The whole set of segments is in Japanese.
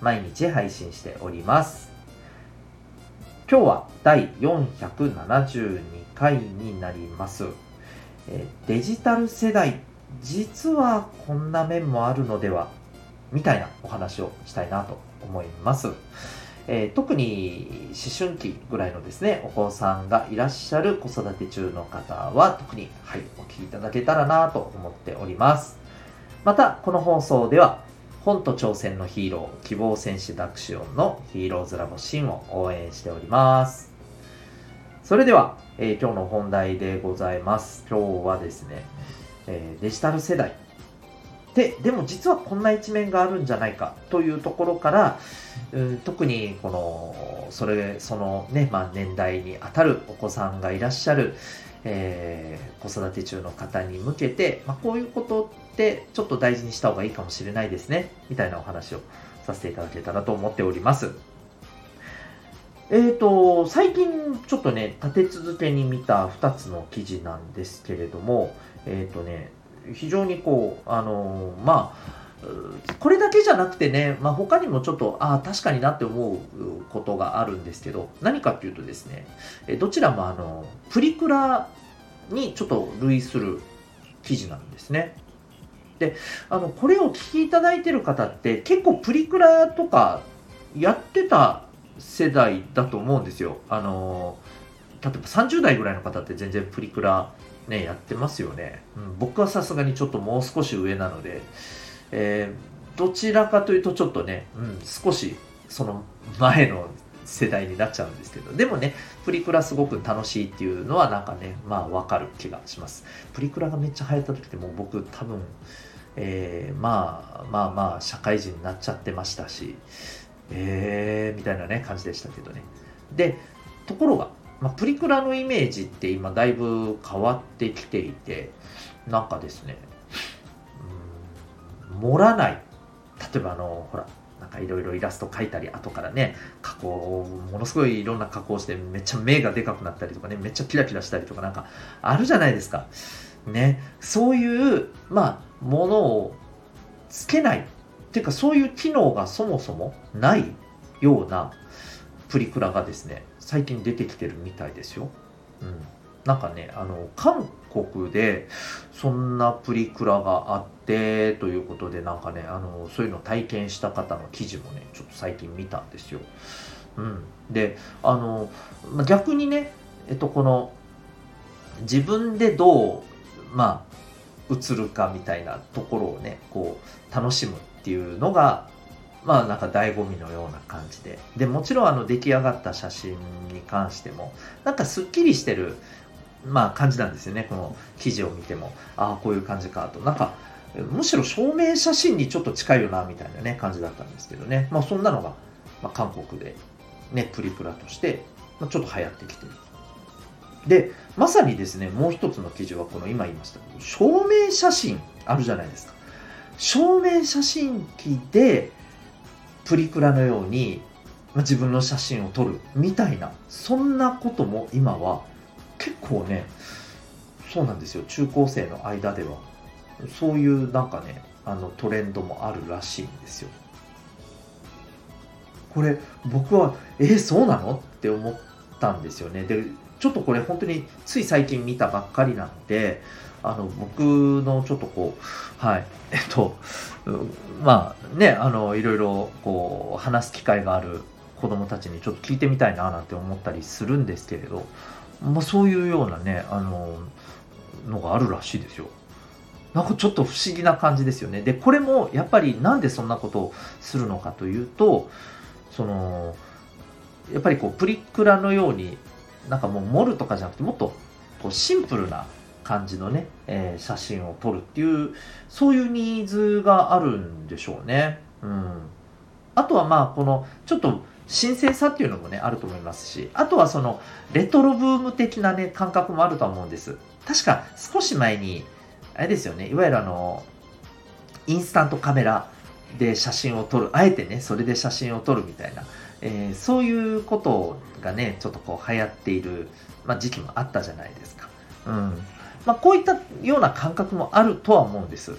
毎日配信しております。今日は第472回になります。えデジタル世代、実はこんな面もあるのではみたいなお話をしたいなと思います。えー、特に思春期ぐらいのですね、お子さんがいらっしゃる子育て中の方は特に、はい、お聞きいただけたらなと思っております。また、この放送では、本と挑戦のヒーロー、希望戦士ダクシオンのヒーローズラボシンを応援しております。それでは、えー、今日の本題でございます。今日はですね、えー、デジタル世代。で、でも実はこんな一面があるんじゃないかというところから、うん、特にこの、それ、そのね、まあ年代にあたるお子さんがいらっしゃる、えー、子育て中の方に向けて、まあ、こういうことってちょっと大事にした方がいいかもしれないですね。みたいなお話をさせていただけたらと思っております。えーと、最近ちょっとね、立て続けに見た2つの記事なんですけれども、えっ、ー、とね、非常にこう、あのー、まあ、これだけじゃなくてね、まあ、他にもちょっと、ああ、確かになって思うことがあるんですけど、何かっていうとですね、どちらもあの、プリクラにちょっと類する記事なんですね。で、あの、これを聞きいただいてる方って結構プリクラとかやってた世代だと思うんですよ。あの、例えば30代ぐらいの方って全然プリクラね、やってますよね。うん、僕はさすがにちょっともう少し上なので、えー、どちらかというとちょっとね、うん、少しその前の世代になっちゃうんですけど、でもね、プリクラすごく楽しいっていうのはなんかね、まあわかる気がします。プリクラがめっちゃ流行った時ってもう僕多分、えー、まあまあまあ社会人になっちゃってましたし、えー、みたいなね、感じでしたけどね。で、ところが、まあ、プリクラのイメージって今だいぶ変わってきていて、なんかですね、うん盛らない。例えばあの、ほら、なんかいろいろイラスト描いたり、後からね、加工、ものすごいいろんな加工して、めっちゃ目がでかくなったりとかね、めっちゃキラキラしたりとかなんかあるじゃないですか。ね、そういう、まあ、ものをつけない。っていうか、そういう機能がそもそもないようなプリクラがですね、最近出てきてるみたいですよ。うん。なんかね、あの、韓国でそんなプリクラがあってということで、なんかね、あの、そういうのを体験した方の記事もね、ちょっと最近見たんですよ。うん。で、あの、逆にね、えっと、この、自分でどう、まあ、映るかみたいなところをね、こう、楽しむっていうのが、まあなんか醍醐味のような感じで。で、もちろんあの出来上がった写真に関しても、なんかすっきりしてるまあ感じなんですよね。この記事を見ても、ああ、こういう感じかと。なんか、むしろ証明写真にちょっと近いよな、みたいなね、感じだったんですけどね。まあそんなのが、まあ、韓国でね、プリプラとして、まあ、ちょっと流行ってきてる。で、まさにですね、もう一つの記事はこの今言いました証明写真あるじゃないですか。証明写真機でプリクラのように、まあ、自分の写真を撮るみたいな、そんなことも今は結構ねそうなんですよ。中高生の間では。そういうなんかねあのトレンドもあるらしいんですよ。これ僕はえー、そうなの？って思ったんですよね。でちょっとこれ本当につい最近見たばっかりなのであの僕のちょっとこうはい。えっとまあねあのいろいろこう話す機会がある子供たちにちょっと聞いてみたいななんて思ったりするんですけれど。まあ、そういうようなね、あの、のがあるらしいですよ。なんかちょっと不思議な感じですよね。で、これもやっぱりなんでそんなことをするのかというと、その、やっぱりこう、プリクラのように、なんかもう盛るとかじゃなくて、もっとこうシンプルな感じのね、えー、写真を撮るっていう、そういうニーズがあるんでしょうね。うん。あとはまあこのちょっと新鮮さっていうのもねあると思いますしあとはそのレトロブーム的なね感覚もあると思うんです。確か少し前にあれですよねいわゆるあのインスタントカメラで写真を撮るあえてねそれで写真を撮るみたいな、えー、そういうことがねちょっとこう流行っている、まあ、時期もあったじゃないですか。うん。まあ、こういったような感覚もあるとは思うんです。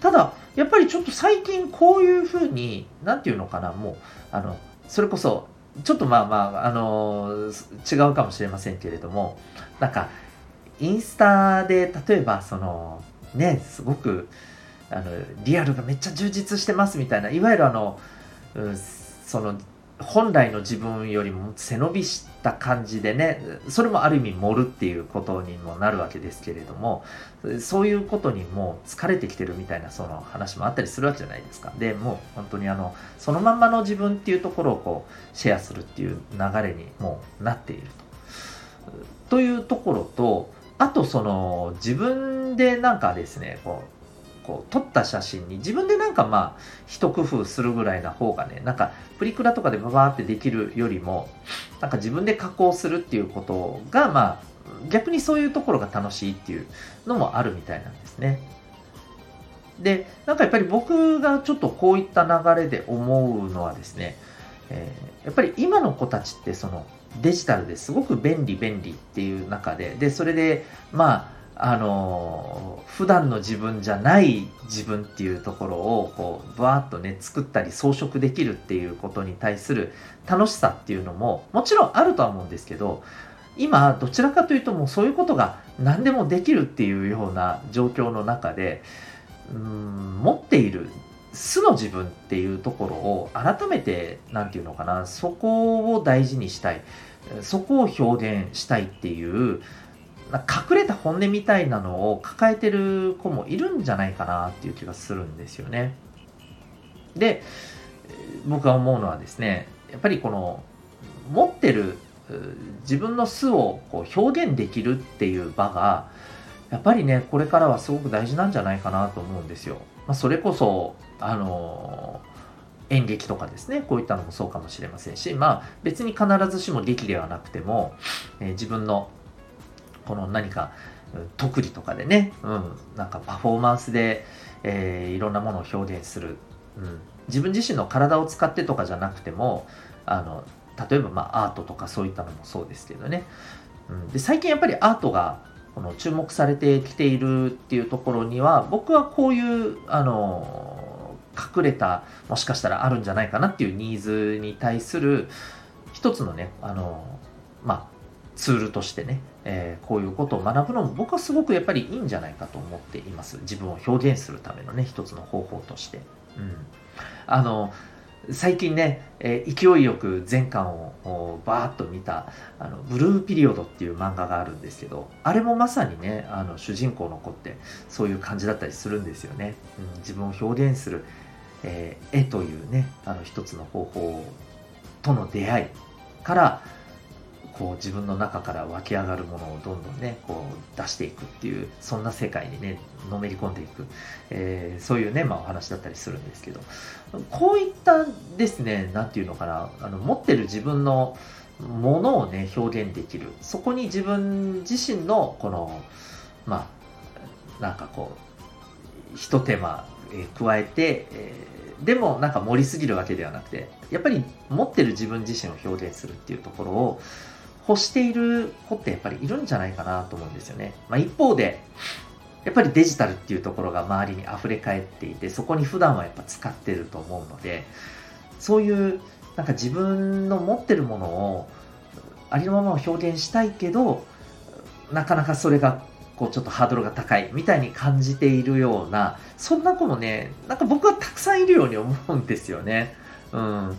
ただやっぱりちょっと最近こういうふうに何て言うのかなもうあのそれこそちょっとまあまああの違うかもしれませんけれどもなんかインスタで例えばそのねすごくあのリアルがめっちゃ充実してますみたいないわゆるあの、うん、その本来の自分よりも背伸びした感じでねそれもある意味盛るっていうことにもなるわけですけれどもそういうことにもう疲れてきてるみたいなその話もあったりするわけじゃないですかでもう本当にあのそのまんまの自分っていうところをこうシェアするっていう流れにもうなっていると。というところとあとその自分でなんかですねこうこう撮った写真に自分でなんかまあ一工夫するぐらいな方がねなんかプリクラとかでババーってできるよりもなんか自分で加工するっていうことがまあ逆にそういうところが楽しいっていうのもあるみたいなんですね。でなんかやっぱり僕がちょっとこういった流れで思うのはですね、えー、やっぱり今の子たちってそのデジタルですごく便利便利っていう中ででそれでまああの普段の自分じゃない自分っていうところをこうバーッとね作ったり装飾できるっていうことに対する楽しさっていうのももちろんあるとは思うんですけど今どちらかというともうそういうことが何でもできるっていうような状況の中でうん持っている素の自分っていうところを改めて何て言うのかなそこを大事にしたいそこを表現したいっていう隠れた本音みたいなのを抱えてる子もいるんじゃないかなっていう気がするんですよね。で、僕が思うのはですね、やっぱりこの持ってる自分の素をこう表現できるっていう場が、やっぱりね、これからはすごく大事なんじゃないかなと思うんですよ。まあ、それこそ、あの演劇とかですね、こういったのもそうかもしれませんし、まあ別に必ずしも劇ではなくても、えー、自分のこの何か特技とかでね、うん、なんかパフォーマンスで、えー、いろんなものを表現する、うん、自分自身の体を使ってとかじゃなくてもあの例えばまあアートとかそういったのもそうですけどね、うん、で最近やっぱりアートがこの注目されてきているっていうところには僕はこういうあの隠れたもしかしたらあるんじゃないかなっていうニーズに対する一つのねあのまあツールとしてね、えー、こういうことを学ぶのも僕はすごくやっぱりいいんじゃないかと思っています。自分を表現するためのね、一つの方法として。うん。あの、最近ね、えー、勢いよく全巻をバーッと見たあのブルーピリオドっていう漫画があるんですけどあれもまさにねあの主人公の子ってそういう感じだったりするんですよね、うん、自分を表現する、えー、絵というねあの一つの方法との出会いからこう自分の中から湧き上がるものをどんどんねこう出していくっていうそんな世界にねのめり込んでいく、えー、そういうね、まあ、お話だったりするんですけど。こういったですね何て言うのかなあの持ってる自分のものをね表現できる。そこに自分自身のこのまあなんかこうひと手間、えー、加えて、えー、でもなんか盛りすぎるわけではなくてやっぱり持ってる自分自身を表現するっていうところを欲している子ってやっぱりいるんじゃないかなと思うんですよね。まあ、一方で、やっぱりデジタルっていうところが周りに溢れ返っていて、そこに普段はやっぱ使ってると思うので、そういうなんか自分の持ってるものをありのままを表現したいけど、なかなかそれがこうちょっとハードルが高いみたいに感じているような、そんな子もね、なんか僕はたくさんいるように思うんですよね。うん。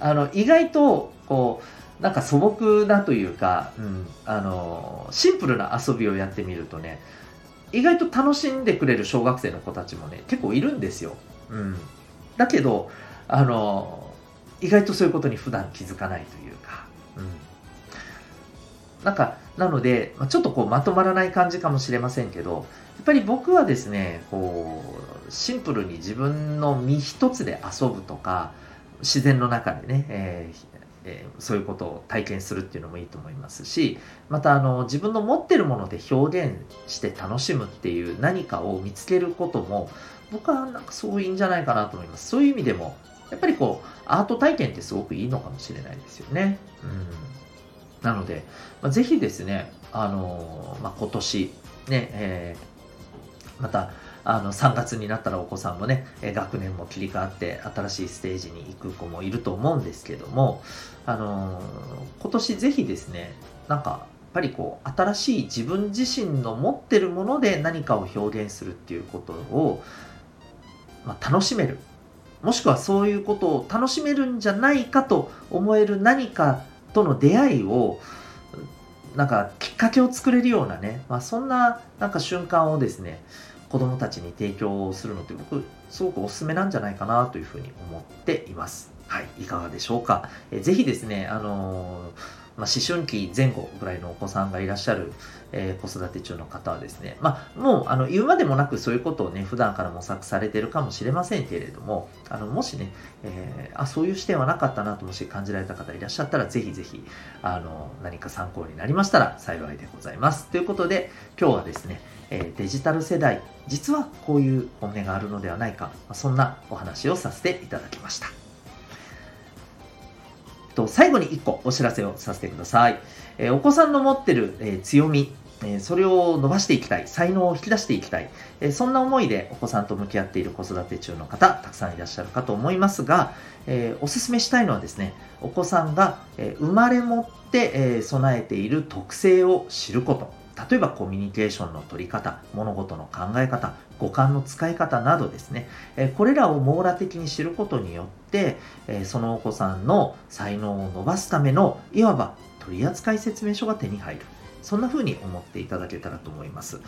あの、意外と、こう、なんか素朴なというか、うん、あのシンプルな遊びをやってみるとね意外と楽しんでくれる小学生の子たちもね結構いるんですよ、うん、だけどあの意外とそういうことに普段気づかないというか、うん、なんかなのでちょっとこうまとまらない感じかもしれませんけどやっぱり僕はですねこうシンプルに自分の身一つで遊ぶとか自然の中でね、えーえー、そういうことを体験するっていうのもいいと思いますしまたあの自分の持ってるもので表現して楽しむっていう何かを見つけることも僕はなんかそういいんじゃないかなと思いますそういう意味でもやっぱりこうアート体験ってすごくいいのかもしれないですよね。うんなので、まあ、ぜひですね、あのー、まあ、今年、ね、えー、また、あの3月になったらお子さんもね、え学年も切り替わって新しいステージに行く子もいると思うんですけども、あのー、今年ぜひですね、なんかやっぱりこう新しい自分自身の持ってるもので何かを表現するっていうことを、まあ、楽しめる。もしくはそういうことを楽しめるんじゃないかと思える何かとの出会いをなんかきっかけを作れるようなね、まあ、そんななんか瞬間をですね子供たちに提供するのって僕すごくおすすめなんじゃないかなというふうに思っています。はい、いかがでしょうか。えぜひですね、あのまあ、思春期前後ぐらいのお子さんがいらっしゃる、えー、子育て中の方はですね、まあ、もうあの言うまでもなくそういうことをね、普段から模索されてるかもしれませんけれども、あのもしね、えー、あ、そういう視点はなかったなともし感じられた方いらっしゃったら、ぜひぜひ、あの、何か参考になりましたら幸いでございます。ということで、今日はですね、えデジタル世代、実はこういう本音があるのではないか、そんなお話をさせていただきました。と、最後に1個お知らせをさせてください。え、お子さんの持ってる、え、強み、え、それを伸ばしていきたい、才能を引き出していきたい、えそんな思いでお子さんと向き合っている子育て中の方、たくさんいらっしゃるかと思いますが、えおすすめしたいのはですね、お子さんが、え生まれ持って、え備えている特性を知ること。例えばコミュニケーションの取り方、物事の考え方、五感の使い方などですね、えこれらを網羅的に知ることによって、えそのお子さんの才能を伸ばすための、いわば取扱説明書が手に入る。そんな風に思っていただけたらと思います。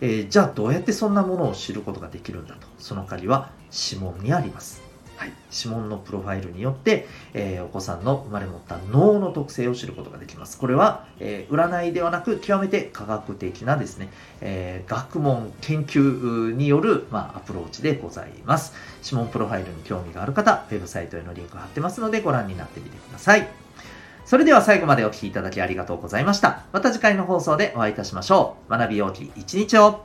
え、じゃあどうやってそんなものを知ることができるんだと。その鍵は指紋にあります。はい、指紋のプロファイルによって、えー、お子さんの生まれ持った脳の特性を知ることができます。これは、えー、占いではなく極めて科学的なですね、えー、学問研究による、まあ、アプローチでございます。指紋プロファイルに興味がある方、ウェブサイトへのリンク貼ってますのでご覧になってみてください。それでは最後までお聴きいただきありがとうございました。また次回の放送でお会いいたしましょう。学びようき一日を